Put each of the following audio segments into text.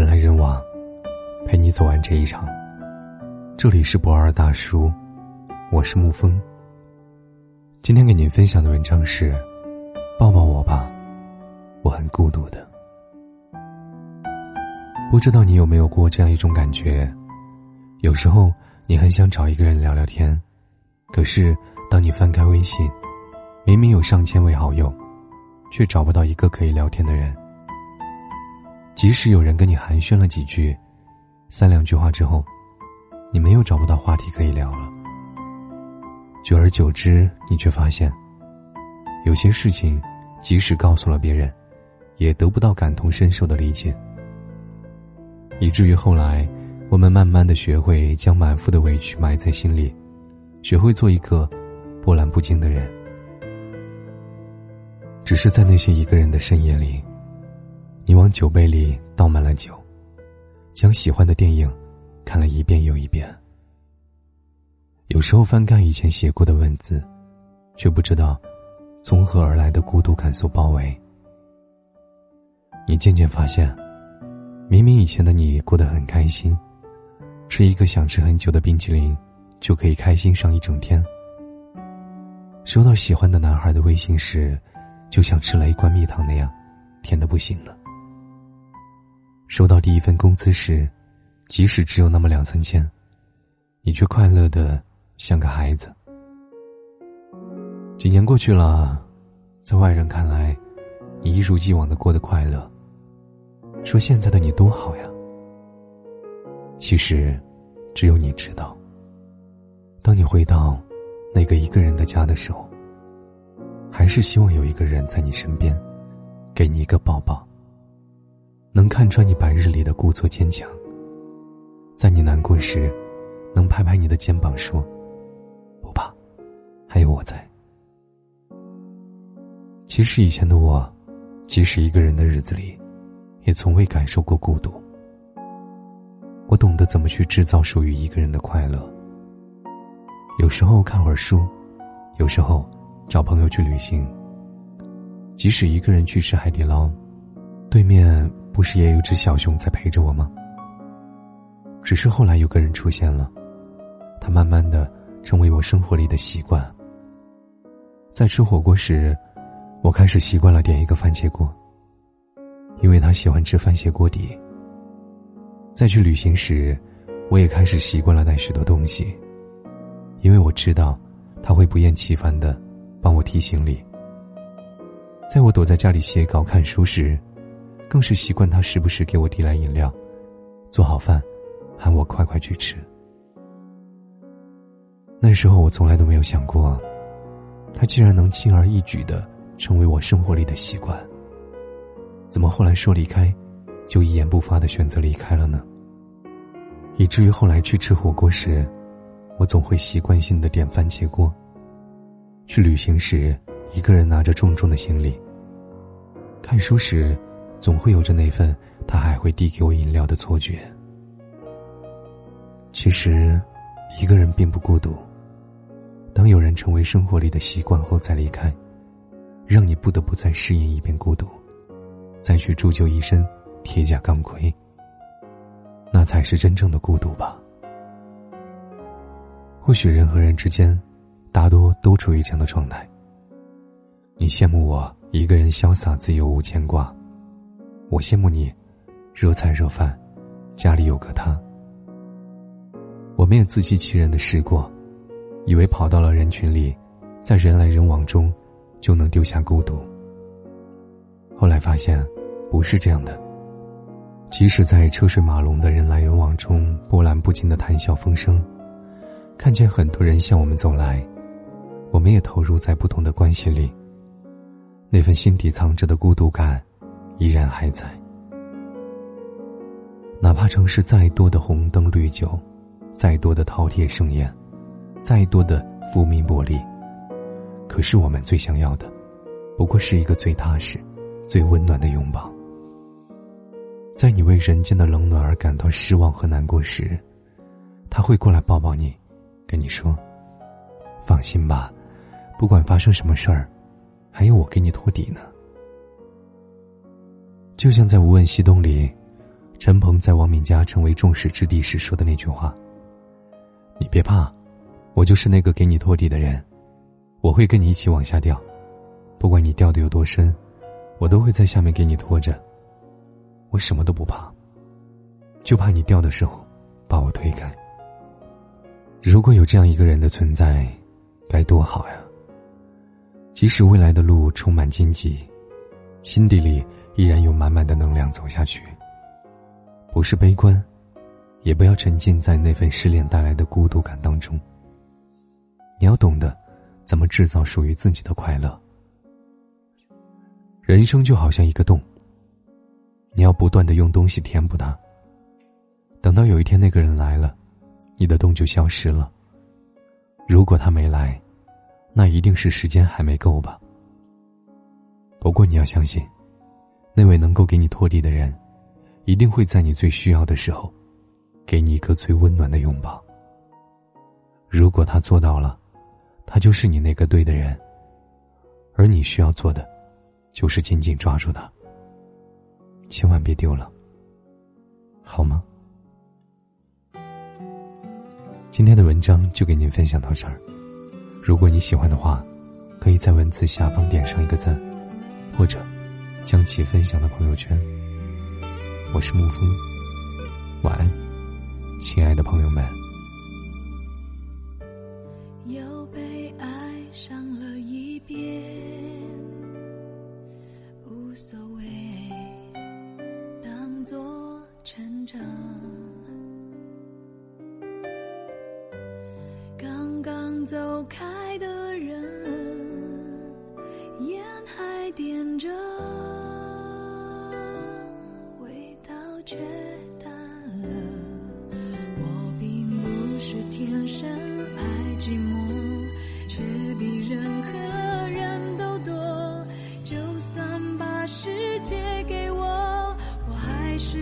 人来人往，陪你走完这一场。这里是不二大叔，我是沐风。今天给您分享的文章是：抱抱我吧，我很孤独的。不知道你有没有过这样一种感觉？有时候你很想找一个人聊聊天，可是当你翻开微信，明明有上千位好友，却找不到一个可以聊天的人。即使有人跟你寒暄了几句，三两句话之后，你们又找不到话题可以聊了。久而久之，你却发现，有些事情，即使告诉了别人，也得不到感同身受的理解。以至于后来，我们慢慢的学会将满腹的委屈埋在心里，学会做一个波澜不惊的人。只是在那些一个人的深夜里。你往酒杯里倒满了酒，将喜欢的电影看了一遍又一遍。有时候翻看以前写过的文字，却不知道从何而来的孤独感所包围。你渐渐发现，明明以前的你过得很开心，吃一个想吃很久的冰淇淋就可以开心上一整天；收到喜欢的男孩的微信时，就像吃了一罐蜜糖那样，甜的不行了。收到第一份工资时，即使只有那么两三千，你却快乐的像个孩子。几年过去了，在外人看来，你一如既往的过得快乐。说现在的你多好呀。其实，只有你知道。当你回到那个一个人的家的时候，还是希望有一个人在你身边，给你一个抱抱。能看穿你白日里的故作坚强，在你难过时，能拍拍你的肩膀说：“不怕，还有我在。”其实以前的我，即使一个人的日子里，也从未感受过孤独。我懂得怎么去制造属于一个人的快乐。有时候看会儿书，有时候找朋友去旅行。即使一个人去吃海底捞，对面。不是也有只小熊在陪着我吗？只是后来有个人出现了，他慢慢的成为我生活里的习惯。在吃火锅时，我开始习惯了点一个番茄锅，因为他喜欢吃番茄锅底。在去旅行时，我也开始习惯了带许多东西，因为我知道他会不厌其烦的帮我提行李。在我躲在家里写稿看书时。更是习惯他时不时给我递来饮料，做好饭，喊我快快去吃。那时候我从来都没有想过，他竟然能轻而易举的成为我生活里的习惯。怎么后来说离开，就一言不发的选择离开了呢？以至于后来去吃火锅时，我总会习惯性的点番茄锅。去旅行时，一个人拿着重重的行李。看书时。总会有着那份他还会递给我饮料的错觉。其实，一个人并不孤独。当有人成为生活里的习惯后再离开，让你不得不再适应一遍孤独，再去铸就一身铁甲钢盔，那才是真正的孤独吧。或许人和人之间，大多都处于这样的状态。你羡慕我一个人潇洒自由无牵挂。我羡慕你，热菜热饭，家里有个他。我们也自欺欺人的试过，以为跑到了人群里，在人来人往中，就能丢下孤独。后来发现，不是这样的。即使在车水马龙的人来人往中，波澜不惊的谈笑风生，看见很多人向我们走来，我们也投入在不同的关系里。那份心底藏着的孤独感。依然还在，哪怕城市再多的红灯绿酒，再多的饕餮盛宴，再多的浮名薄利，可是我们最想要的，不过是一个最踏实、最温暖的拥抱。在你为人间的冷暖而感到失望和难过时，他会过来抱抱你，跟你说：“放心吧，不管发生什么事儿，还有我给你托底呢。”就像在《无问西东》里，陈鹏在王敏佳成为众矢之的时说的那句话：“你别怕，我就是那个给你托底的人，我会跟你一起往下掉，不管你掉的有多深，我都会在下面给你拖着。我什么都不怕，就怕你掉的时候把我推开。如果有这样一个人的存在，该多好呀！即使未来的路充满荆棘，心底里依然有满满的能量走下去。”不是悲观，也不要沉浸在那份失恋带来的孤独感当中。你要懂得，怎么制造属于自己的快乐。人生就好像一个洞，你要不断的用东西填补它。等到有一天那个人来了，你的洞就消失了。如果他没来，那一定是时间还没够吧。不过你要相信，那位能够给你拖地的人。一定会在你最需要的时候，给你一个最温暖的拥抱。如果他做到了，他就是你那个对的人。而你需要做的，就是紧紧抓住他，千万别丢了，好吗？今天的文章就给您分享到这儿。如果你喜欢的话，可以在文字下方点上一个赞，或者将其分享到朋友圈。我是沐风，晚安，亲爱的朋友们。又被爱上了一遍，无所谓，当作成长。刚刚走开的人，深爱寂寞，却比任何人都多。就算把世界给我，我还是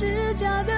是假的，